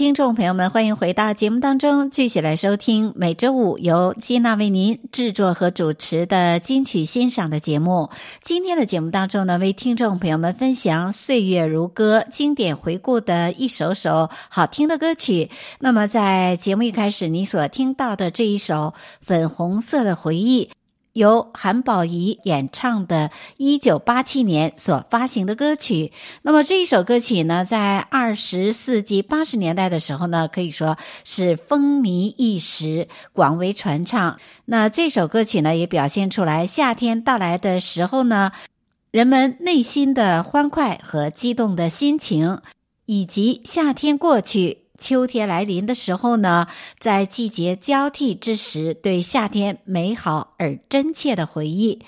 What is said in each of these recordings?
听众朋友们，欢迎回到节目当中，继续来收听每周五由金娜为您制作和主持的金曲欣赏的节目。今天的节目当中呢，为听众朋友们分享岁月如歌经典回顾的一首首好听的歌曲。那么，在节目一开始，你所听到的这一首《粉红色的回忆》。由韩宝仪演唱的1987年所发行的歌曲，那么这一首歌曲呢，在二十世纪八十年代的时候呢，可以说是风靡一时，广为传唱。那这首歌曲呢，也表现出来夏天到来的时候呢，人们内心的欢快和激动的心情，以及夏天过去。秋天来临的时候呢，在季节交替之时，对夏天美好而真切的回忆。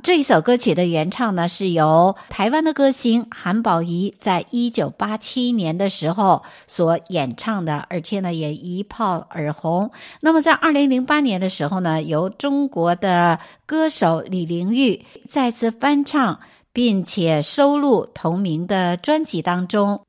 这一首歌曲的原唱呢，是由台湾的歌星韩宝仪在一九八七年的时候所演唱的，而且呢也一炮而红。那么在二零零八年的时候呢，由中国的歌手李玲玉再次翻唱，并且收录同名的专辑当中。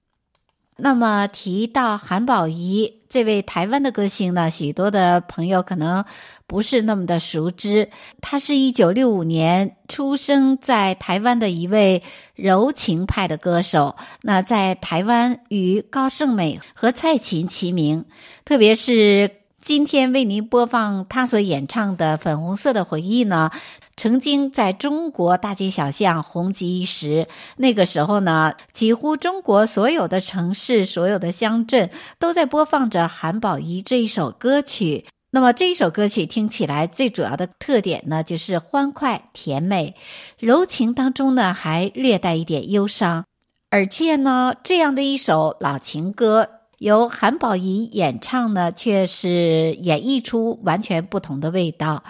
那么提到韩宝仪这位台湾的歌星呢，许多的朋友可能不是那么的熟知。她是一九六五年出生在台湾的一位柔情派的歌手。那在台湾与高胜美和蔡琴齐名，特别是今天为您播放他所演唱的《粉红色的回忆》呢。曾经在中国大街小巷红极一时，那个时候呢，几乎中国所有的城市、所有的乡镇都在播放着韩宝仪这一首歌曲。那么这一首歌曲听起来最主要的特点呢，就是欢快、甜美、柔情当中呢，还略带一点忧伤。而且呢，这样的一首老情歌由韩宝仪演唱呢，却是演绎出完全不同的味道。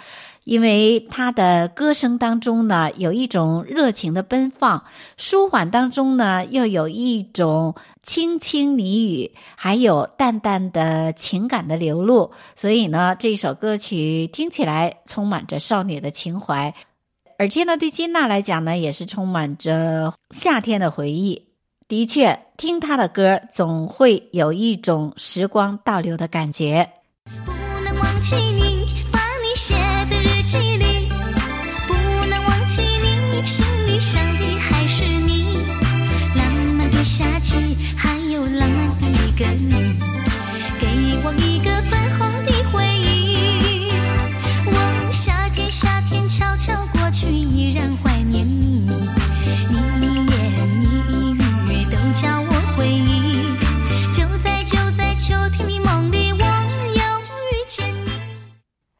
因为他的歌声当中呢，有一种热情的奔放，舒缓当中呢，又有一种轻轻呢语，还有淡淡的情感的流露。所以呢，这首歌曲听起来充满着少女的情怀，而且呢，对金娜来讲呢，也是充满着夏天的回忆。的确，听他的歌总会有一种时光倒流的感觉。不能忘记你，把你写在日记里。不能忘记你，心里想的还是你。浪漫的夏季，还有浪漫的一个你。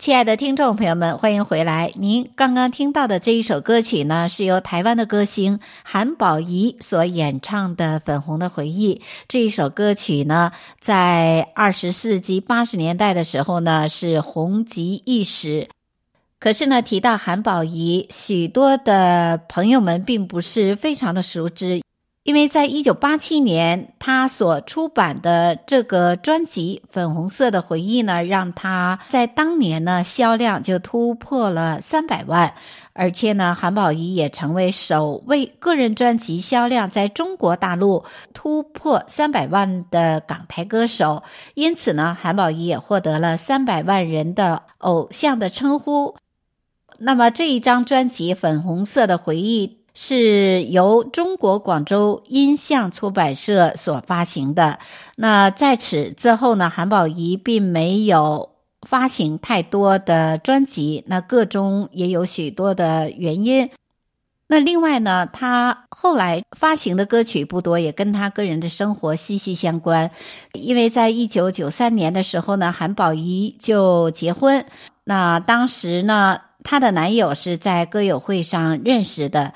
亲爱的听众朋友们，欢迎回来！您刚刚听到的这一首歌曲呢，是由台湾的歌星韩宝仪所演唱的《粉红的回忆》。这一首歌曲呢，在二十世纪八十年代的时候呢，是红极一时。可是呢，提到韩宝仪，许多的朋友们并不是非常的熟知。因为在一九八七年，他所出版的这个专辑《粉红色的回忆》呢，让他在当年呢销量就突破了三百万，而且呢，韩宝仪也成为首位个人专辑销量在中国大陆突破三百万的港台歌手。因此呢，韩宝仪也获得了三百万人的偶像的称呼。那么这一张专辑《粉红色的回忆》。是由中国广州音像出版社所发行的。那在此之后呢，韩宝仪并没有发行太多的专辑，那个中也有许多的原因。那另外呢，他后来发行的歌曲不多，也跟他个人的生活息息相关。因为在一九九三年的时候呢，韩宝仪就结婚。那当时呢，她的男友是在歌友会上认识的，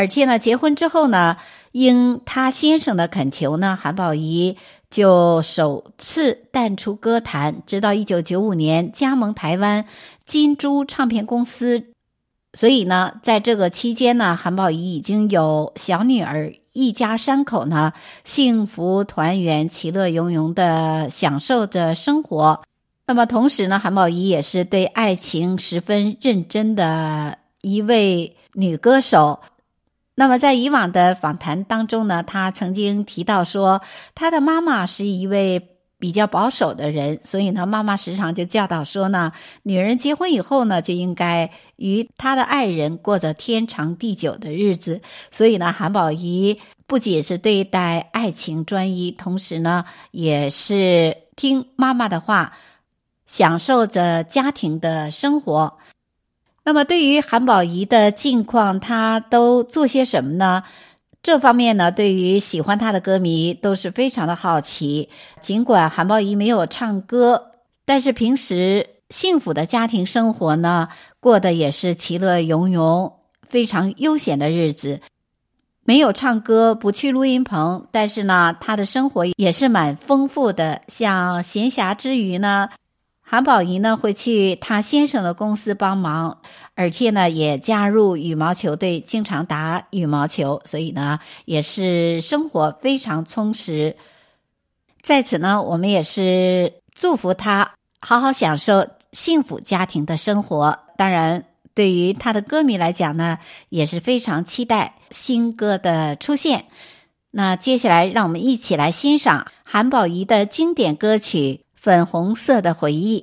而且呢，结婚之后呢，应她先生的恳求呢，韩宝仪就首次淡出歌坛，直到一九九五年加盟台湾金珠唱片公司。所以呢，在这个期间呢，韩宝仪已经有小女儿，一家三口呢，幸福团圆、其乐融融的享受着生活。那么同时呢，韩宝仪也是对爱情十分认真的一位女歌手。那么在以往的访谈当中呢，她曾经提到说，她的妈妈是一位。比较保守的人，所以呢，妈妈时常就教导说呢，女人结婚以后呢，就应该与她的爱人过着天长地久的日子。所以呢，韩宝仪不仅是对待爱情专一，同时呢，也是听妈妈的话，享受着家庭的生活。那么，对于韩宝仪的近况，她都做些什么呢？这方面呢，对于喜欢他的歌迷都是非常的好奇。尽管韩宝仪没有唱歌，但是平时幸福的家庭生活呢，过得也是其乐融融、非常悠闲的日子。没有唱歌，不去录音棚，但是呢，他的生活也是蛮丰富的。像闲暇之余呢，韩宝仪呢会去他先生的公司帮忙。而且呢，也加入羽毛球队，经常打羽毛球，所以呢，也是生活非常充实。在此呢，我们也是祝福他好好享受幸福家庭的生活。当然，对于他的歌迷来讲呢，也是非常期待新歌的出现。那接下来，让我们一起来欣赏韩宝仪的经典歌曲《粉红色的回忆》。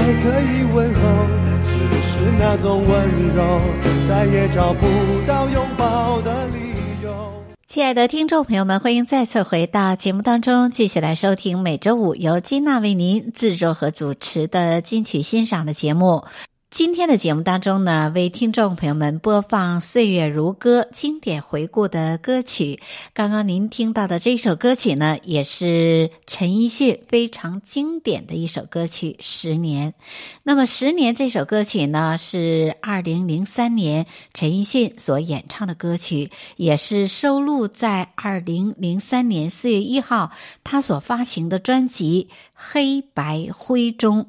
还可以问候，只是那种温柔，再也找不到拥抱的理由。亲爱的听众朋友们，欢迎再次回到节目当中，继续来收听每周五由金娜为您制作和主持的金曲欣赏的节目。今天的节目当中呢，为听众朋友们播放《岁月如歌》经典回顾的歌曲。刚刚您听到的这首歌曲呢，也是陈奕迅非常经典的一首歌曲《十年》。那么，《十年》这首歌曲呢，是二零零三年陈奕迅所演唱的歌曲，也是收录在二零零三年四月一号他所发行的专辑《黑白灰》中。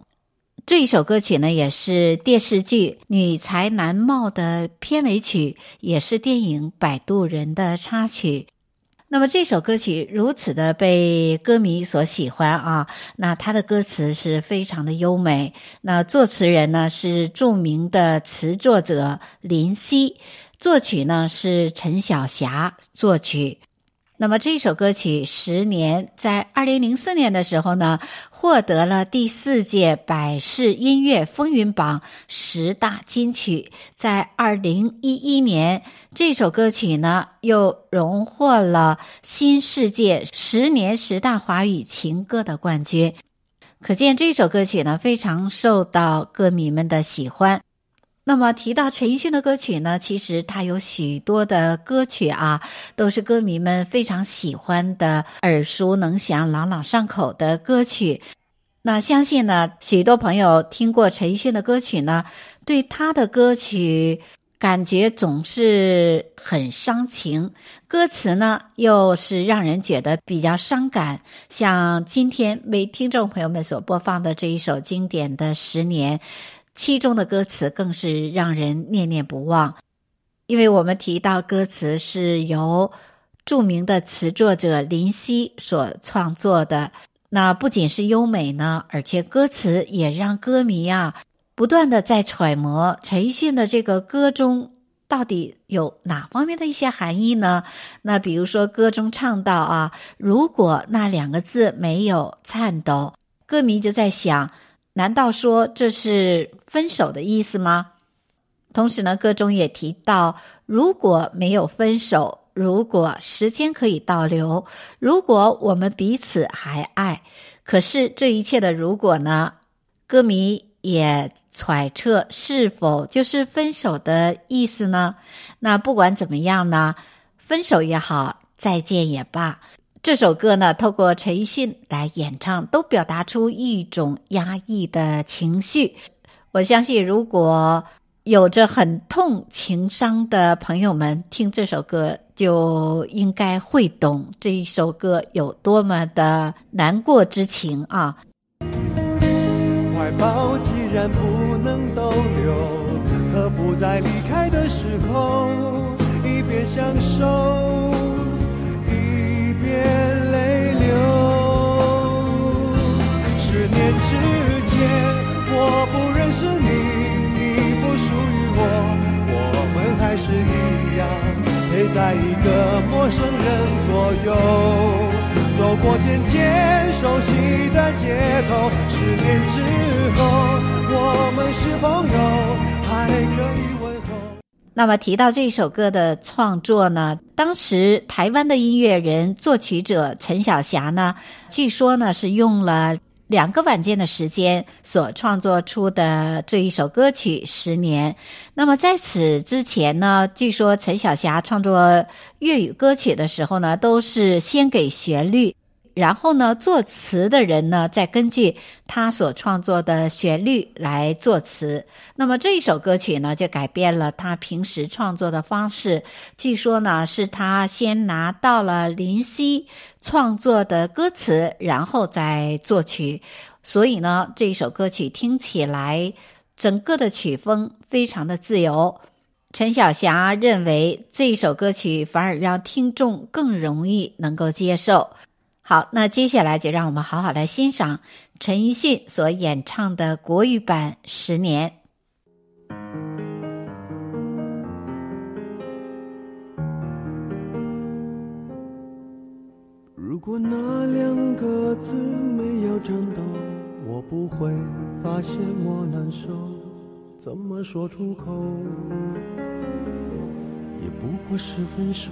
这一首歌曲呢，也是电视剧《女才男貌》的片尾曲，也是电影《摆渡人》的插曲。那么这首歌曲如此的被歌迷所喜欢啊，那它的歌词是非常的优美。那作词人呢是著名的词作者林夕，作曲呢是陈小霞作曲。那么这首歌曲《十年》在二零零四年的时候呢，获得了第四届百事音乐风云榜十大金曲。在二零一一年，这首歌曲呢又荣获了新世界十年十大华语情歌的冠军。可见这首歌曲呢非常受到歌迷们的喜欢。那么提到陈奕迅的歌曲呢，其实他有许多的歌曲啊，都是歌迷们非常喜欢的、耳熟能详、朗朗上口的歌曲。那相信呢，许多朋友听过陈奕迅的歌曲呢，对他的歌曲感觉总是很伤情，歌词呢又是让人觉得比较伤感。像今天为听众朋友们所播放的这一首经典的《十年》。其中的歌词更是让人念念不忘，因为我们提到歌词是由著名的词作者林夕所创作的，那不仅是优美呢，而且歌词也让歌迷啊不断的在揣摩陈奕迅的这个歌中到底有哪方面的一些含义呢？那比如说歌中唱到啊，如果那两个字没有颤抖，歌迷就在想。难道说这是分手的意思吗？同时呢，歌中也提到，如果没有分手，如果时间可以倒流，如果我们彼此还爱，可是这一切的如果呢？歌迷也揣测是否就是分手的意思呢？那不管怎么样呢，分手也好，再见也罢，这首歌呢，透过陈奕迅来演唱，都表达出一种压抑的情绪。我相信，如果有着很痛情伤的朋友们听这首歌，就应该会懂这一首歌有多么的难过之情啊。怀抱既然不能逗留，何不在离开的时候，一边享受，我不认识你，你不属于我，我们还是一样，陪在一个陌生人左右。走过渐渐熟悉的街头，十年之后，我们是朋友，还可以问候。那么提到这首歌的创作呢，当时台湾的音乐人、作曲者陈小霞呢，据说呢是用了两个晚间的时间所创作出的这一首歌曲《十年》。那么在此之前呢，据说陈小霞创作粤语歌曲的时候呢，都是先给旋律。然后呢，作词的人呢，再根据他所创作的旋律来作词。那么这一首歌曲呢，就改变了他平时创作的方式。据说呢，是他先拿到了林夕创作的歌词，然后再作曲。所以呢，这一首歌曲听起来，整个的曲风非常的自由。陈小霞认为，这一首歌曲反而让听众更容易能够接受。好，那接下来就让我们好好来欣赏陈奕迅所演唱的国语版《十年》。如果那两个字没有颤抖，我不会发现我难受，怎么说出口，也不过是分手。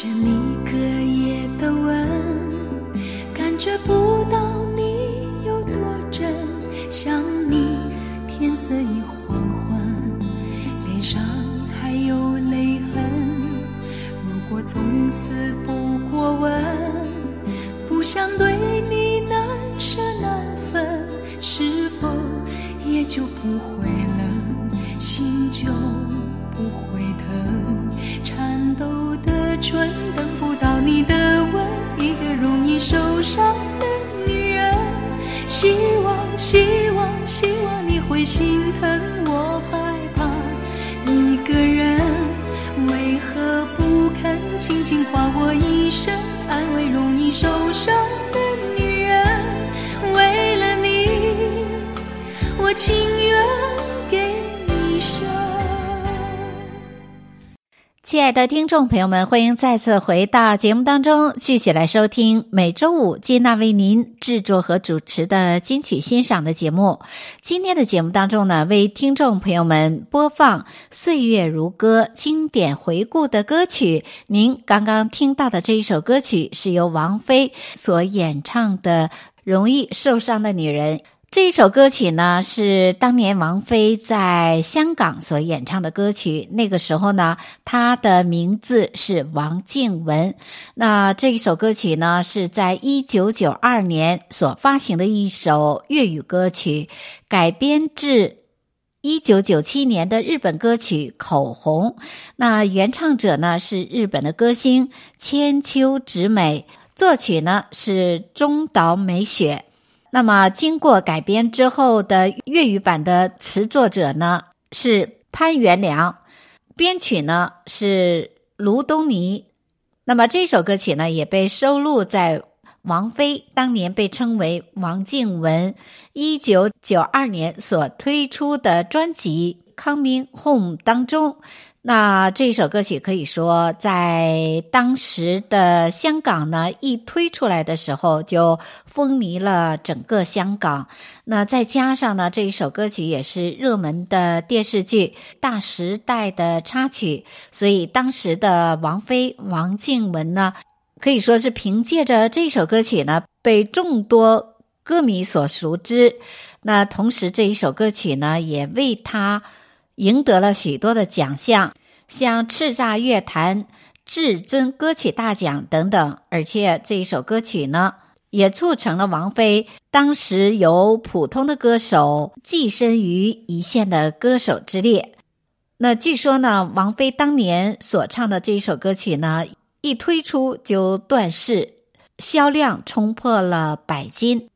着你情愿给你生。亲爱的听众朋友们，欢迎再次回到节目当中，继续来收听每周五金娜为您制作和主持的金曲欣赏的节目。今天的节目当中呢，为听众朋友们播放《岁月如歌》经典回顾的歌曲。您刚刚听到的这一首歌曲是由王菲所演唱的《容易受伤的女人》。这一首歌曲呢，是当年王菲在香港所演唱的歌曲。那个时候呢，她的名字是王静雯。那这一首歌曲呢，是在一九九二年所发行的一首粤语歌曲，改编自一九九七年的日本歌曲《口红》。那原唱者呢，是日本的歌星千秋直美，作曲呢是中岛美雪。那么，经过改编之后的粤语版的词作者呢，是潘元良，编曲呢是卢东尼。那么这首歌曲呢，也被收录在王菲当年被称为王静文一九九二年所推出的专辑《Coming Home》当中。那这首歌曲可以说，在当时的香港呢，一推出来的时候就风靡了整个香港。那再加上呢，这一首歌曲也是热门的电视剧《大时代》的插曲，所以当时的王菲王静文呢，可以说是凭借着这首歌曲呢，被众多歌迷所熟知。那同时，这一首歌曲呢，也为她。赢得了许多的奖项，像叱咤乐坛至尊歌曲大奖等等，而且这一首歌曲呢，也促成了王菲当时由普通的歌手跻身于一线的歌手之列。那据说呢，王菲当年所唱的这一首歌曲呢，一推出就断市，销量冲破了百金。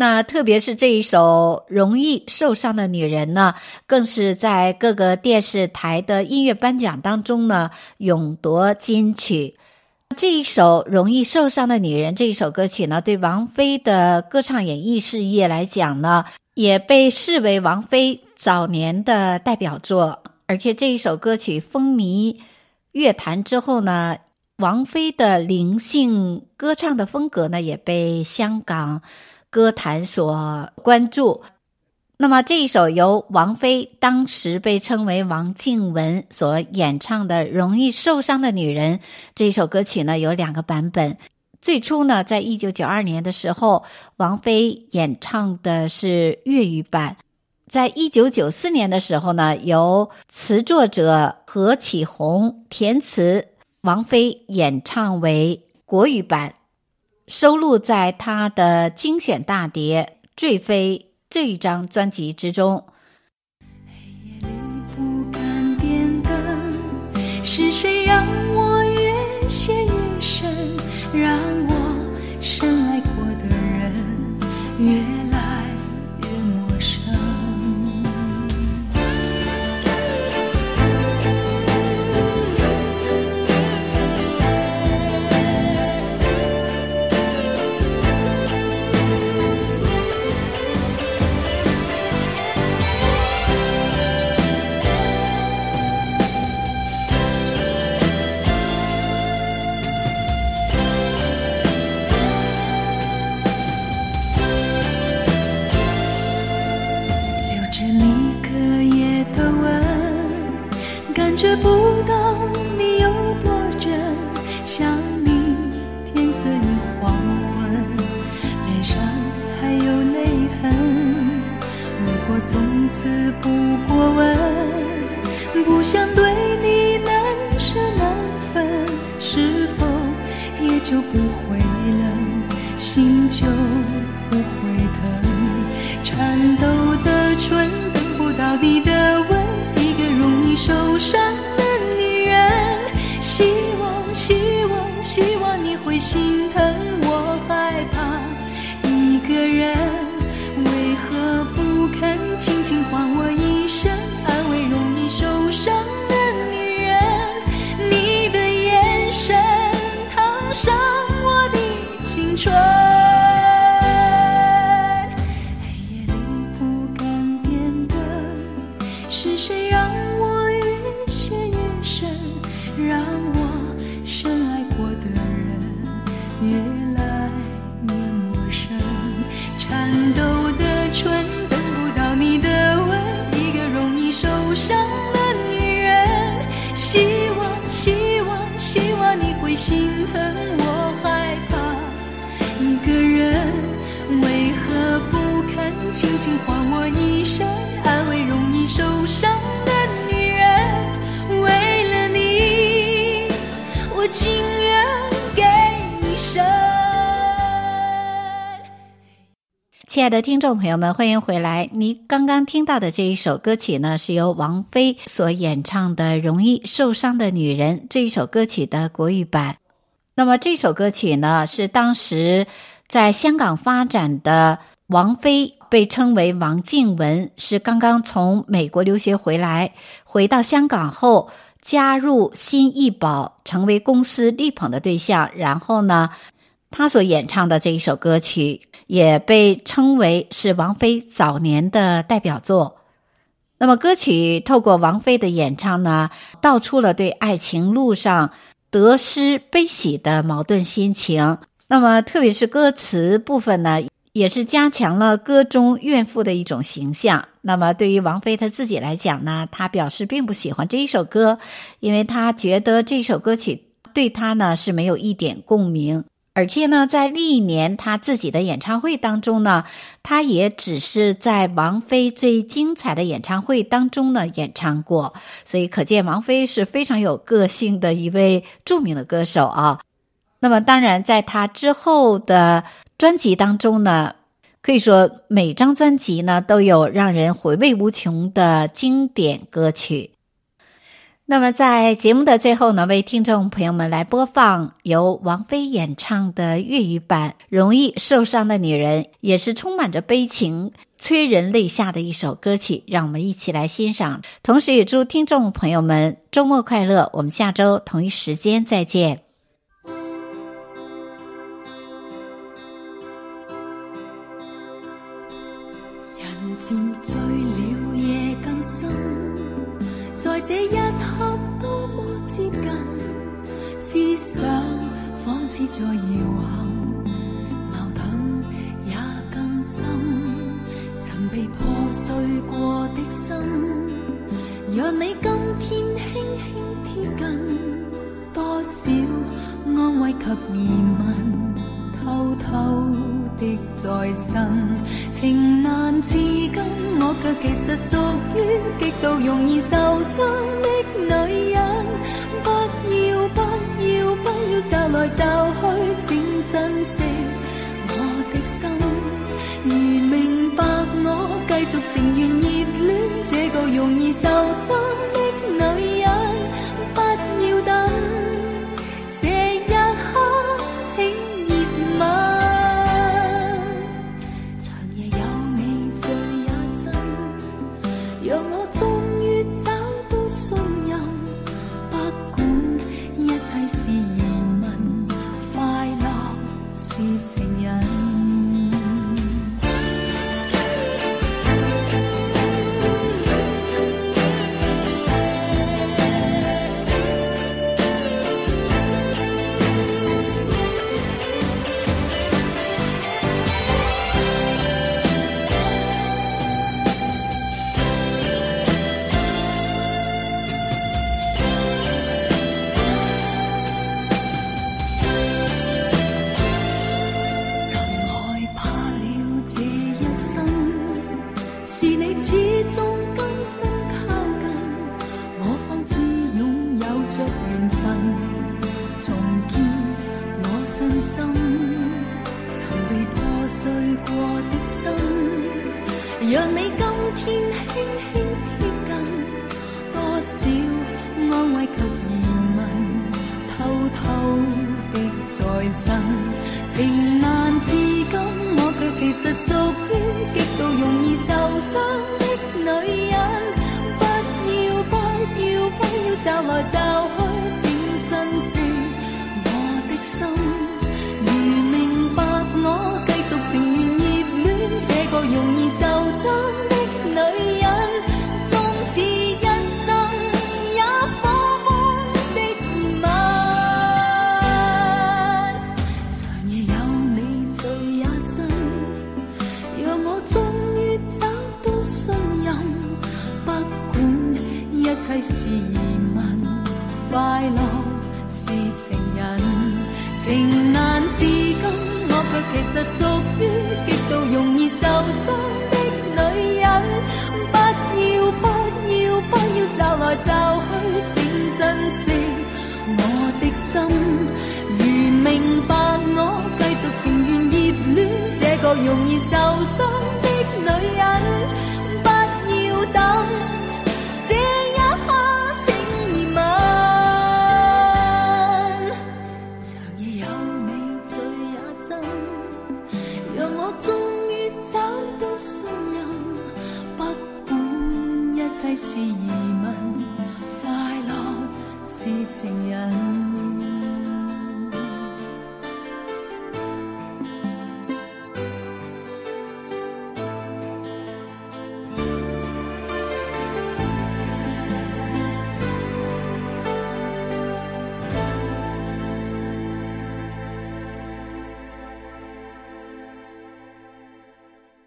那特别是这一首《容易受伤的女人》呢，更是在各个电视台的音乐颁奖当中呢，勇夺金曲。这一首《容易受伤的女人》这一首歌曲呢，对王菲的歌唱演艺事业来讲呢，也被视为王菲早年的代表作。而且这一首歌曲风靡乐坛之后呢，王菲的灵性歌唱的风格呢，也被香港。歌坛所关注，那么这一首由王菲当时被称为王静文所演唱的《容易受伤的女人》这一首歌曲呢，有两个版本。最初呢，在一九九二年的时候，王菲演唱的是粤语版；在一九九四年的时候呢，由词作者何启宏填词，王菲演唱为国语版。收录在他的精选大碟《坠飞》这一张专辑之中。黑夜里不敢点灯，是谁让果从此不过问，轻轻唤我一生，安慰容易受伤的女人。为了你，我情愿给一生。亲爱的听众朋友们，欢迎回来。您刚刚听到的这一首歌曲呢，是由王菲所演唱的《容易受伤的女人》这一首歌曲的国语版。那么这首歌曲呢，是当时在香港发展的王菲。被称为王静文，是刚刚从美国留学回来，回到香港后加入新艺宝，成为公司力捧的对象。然后呢，他所演唱的这一首歌曲也被称为是王菲早年的代表作。那么，歌曲透过王菲的演唱呢，道出了对爱情路上得失悲喜的矛盾心情。那么，特别是歌词部分呢，也是加强了歌中怨妇的一种形象。那么，对于王菲她自己来讲呢，她表示并不喜欢这一首歌，因为她觉得这首歌曲对她呢是没有一点共鸣。而且呢，在历年她自己的演唱会当中呢，她也只是在王菲最精彩的演唱会当中呢演唱过。所以，可见王菲是非常有个性的一位著名的歌手啊。那么，当然，在他之后的。专辑当中呢，可以说每张专辑呢都有让人回味无穷的经典歌曲。那么在节目的最后呢，为听众朋友们来播放由王菲演唱的粤语版《容易受伤的女人》，也是充满着悲情、催人泪下的一首歌曲。让我们一起来欣赏，同时也祝听众朋友们周末快乐。我们下周同一时间再见。仿似在遥恒，矛盾也更深。曾被破碎过的心，若你今天轻轻贴近，多少安慰及疑问，偷偷。的在生，情难自禁，我却其实信心，曾被破碎过的心，让你今天轻轻贴近，多少安慰及疑问，偷偷的在生，情难自禁，我却其实属于极度容易受伤的女人，不要不要不要找来找去，请珍惜我的心。容易受伤的女人，终此一生也火般的热吻。长夜有你醉也真，让我终于找到信任。不管一切是疑问，快乐是情人，情难自禁，我却其实属于受伤的女人。不要不要不要找来找去，请珍惜我的心。如明白我继续情愿热恋这个容易受伤的女人。是疑问，快乐是情人。